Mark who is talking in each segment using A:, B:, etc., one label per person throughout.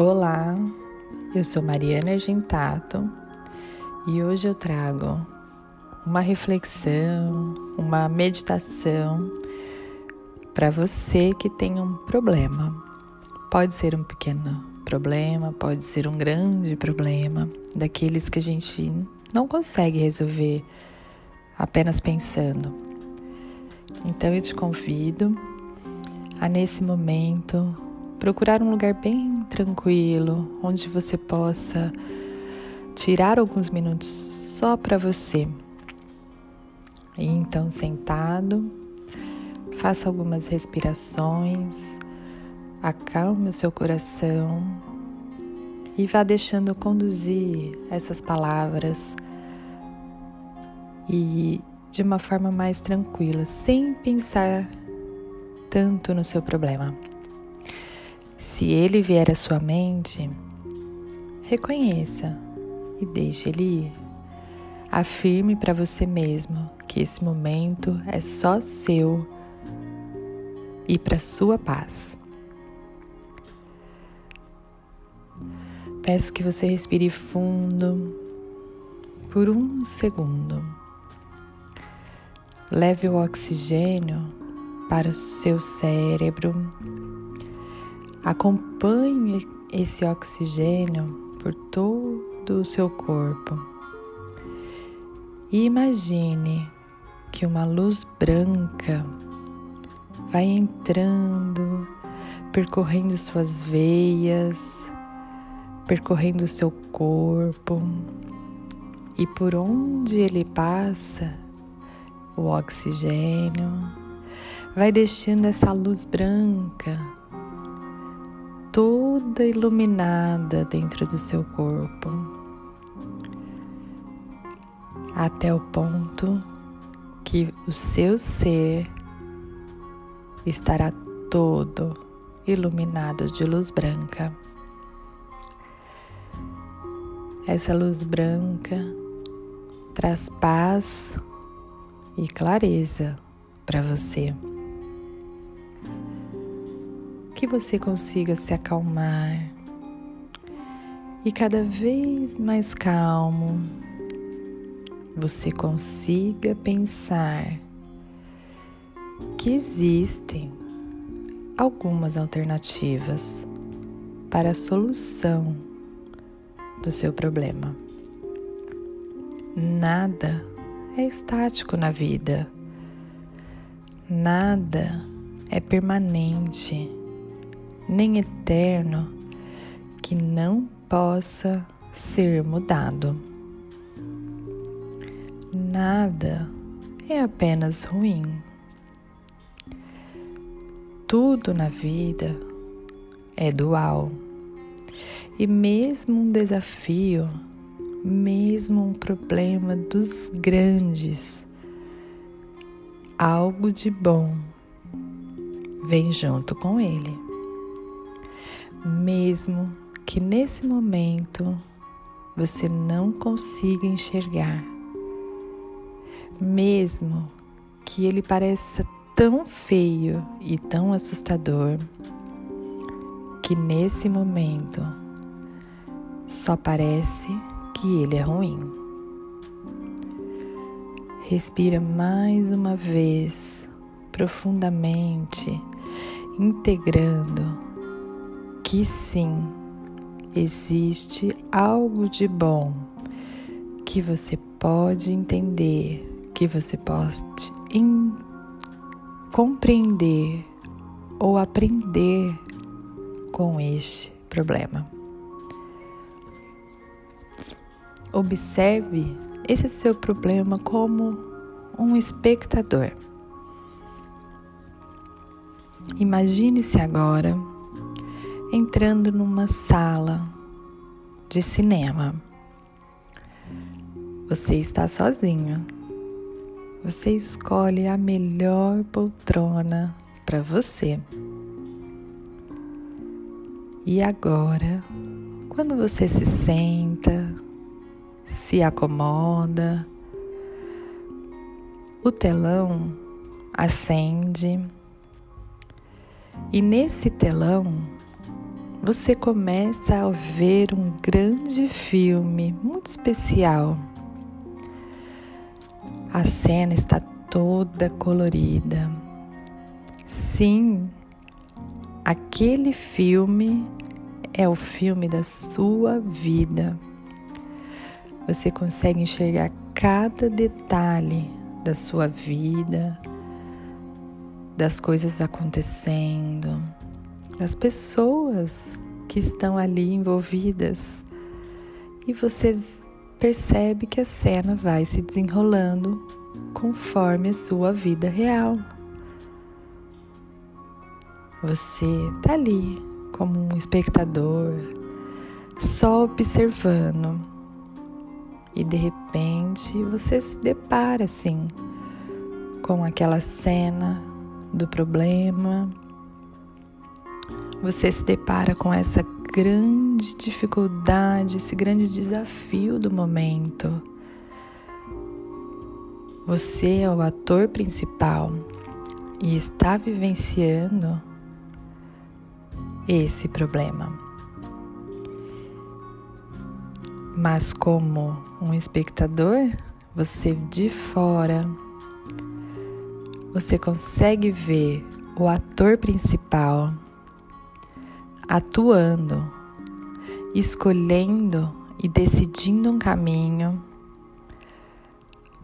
A: Olá, eu sou Mariana Argentato e hoje eu trago uma reflexão, uma meditação para você que tem um problema. Pode ser um pequeno problema, pode ser um grande problema, daqueles que a gente não consegue resolver apenas pensando. Então eu te convido a nesse momento procurar um lugar bem tranquilo, onde você possa tirar alguns minutos só para você. E então, sentado, faça algumas respirações, acalme o seu coração e vá deixando conduzir essas palavras e de uma forma mais tranquila, sem pensar tanto no seu problema. Se ele vier à sua mente, reconheça e deixe ele ir. Afirme para você mesmo que esse momento é só seu e para sua paz. Peço que você respire fundo por um segundo. Leve o oxigênio para o seu cérebro Acompanhe esse oxigênio por todo o seu corpo. E imagine que uma luz branca vai entrando, percorrendo suas veias, percorrendo o seu corpo. E por onde ele passa, o oxigênio vai deixando essa luz branca toda iluminada dentro do seu corpo, até o ponto que o seu ser estará todo iluminado de luz branca. Essa luz branca traz paz e clareza para você que você consiga se acalmar e cada vez mais calmo você consiga pensar que existem algumas alternativas para a solução do seu problema. Nada é estático na vida, nada é permanente nem eterno que não possa ser mudado. Nada é apenas ruim. Tudo na vida é dual. E mesmo um desafio, mesmo um problema dos grandes, algo de bom vem junto com ele mesmo que nesse momento você não consiga enxergar, mesmo que ele pareça tão feio e tão assustador, que nesse momento só parece que ele é ruim. Respira mais uma vez profundamente, integrando que sim, existe algo de bom que você pode entender, que você pode compreender ou aprender com este problema. Observe esse seu problema como um espectador. Imagine-se agora entrando numa sala de cinema. Você está sozinho. Você escolhe a melhor poltrona para você. E agora, quando você se senta, se acomoda, o telão acende e nesse telão você começa a ver um grande filme muito especial. A cena está toda colorida. Sim, aquele filme é o filme da sua vida. Você consegue enxergar cada detalhe da sua vida, das coisas acontecendo, das pessoas que estão ali envolvidas. E você percebe que a cena vai se desenrolando conforme a sua vida real. Você está ali como um espectador, só observando. E de repente você se depara assim com aquela cena do problema. Você se depara com essa grande dificuldade, esse grande desafio do momento. Você é o ator principal e está vivenciando esse problema. Mas, como um espectador, você de fora, você consegue ver o ator principal atuando, escolhendo e decidindo um caminho,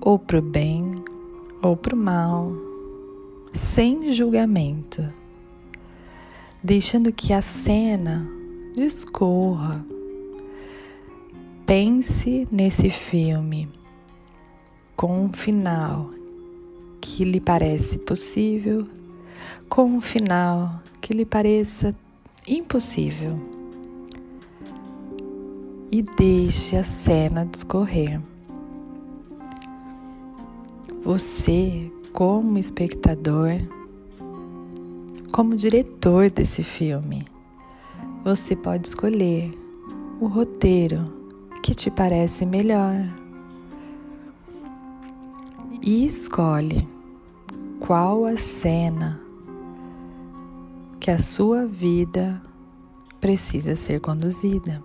A: ou para o bem ou para o mal, sem julgamento deixando que a cena discorra. Pense nesse filme com um final que lhe parece possível, com um final que lhe pareça impossível. E deixe a cena discorrer. Você, como espectador, como diretor desse filme, você pode escolher o roteiro que te parece melhor e escolhe qual a cena que a sua vida precisa ser conduzida.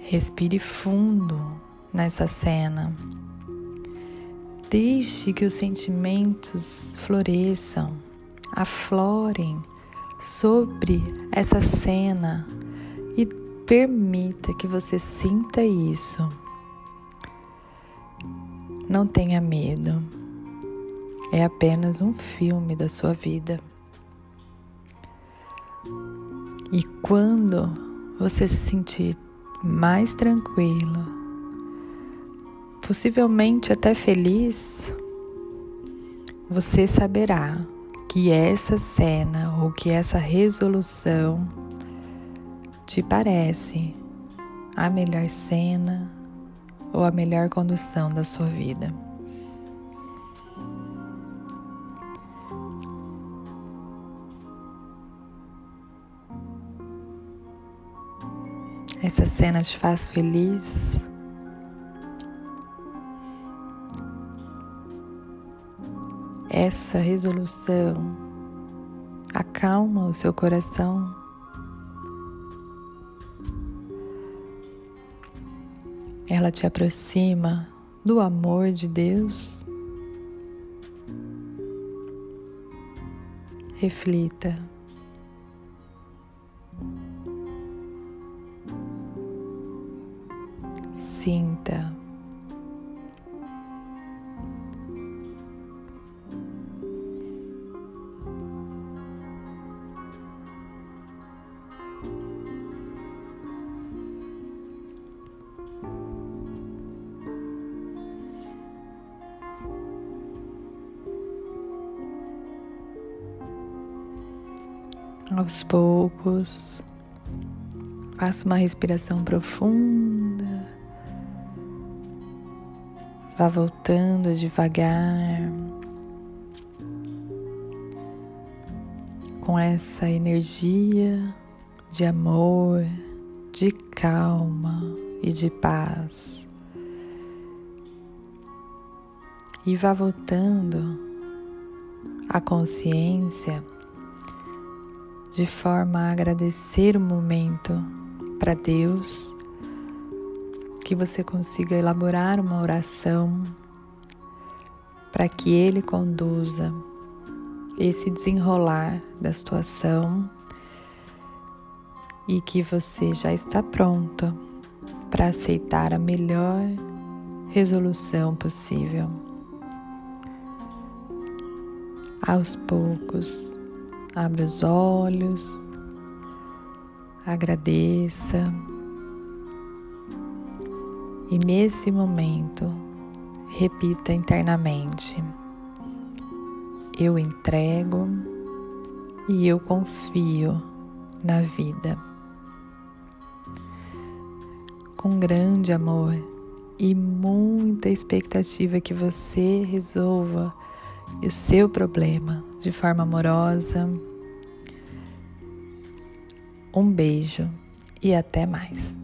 A: Respire fundo nessa cena. Deixe que os sentimentos floresçam, aflorem sobre essa cena e permita que você sinta isso. Não tenha medo, é apenas um filme da sua vida. E quando você se sentir mais tranquilo, possivelmente até feliz, você saberá que essa cena ou que essa resolução te parece a melhor cena ou a melhor condução da sua vida. Essa cena te faz feliz? essa resolução acalma o seu coração. Ela te aproxima do amor de Deus. Reflita. Sinta. aos poucos. Faça uma respiração profunda. Vá voltando devagar. Com essa energia de amor, de calma e de paz. E vá voltando a consciência de forma a agradecer o momento para Deus, que você consiga elaborar uma oração para que Ele conduza esse desenrolar da situação e que você já está pronta para aceitar a melhor resolução possível. Aos poucos, abra os olhos, agradeça. E nesse momento, repita internamente: Eu entrego e eu confio na vida. Com grande amor e muita expectativa que você resolva o seu problema de forma amorosa. Um beijo e até mais.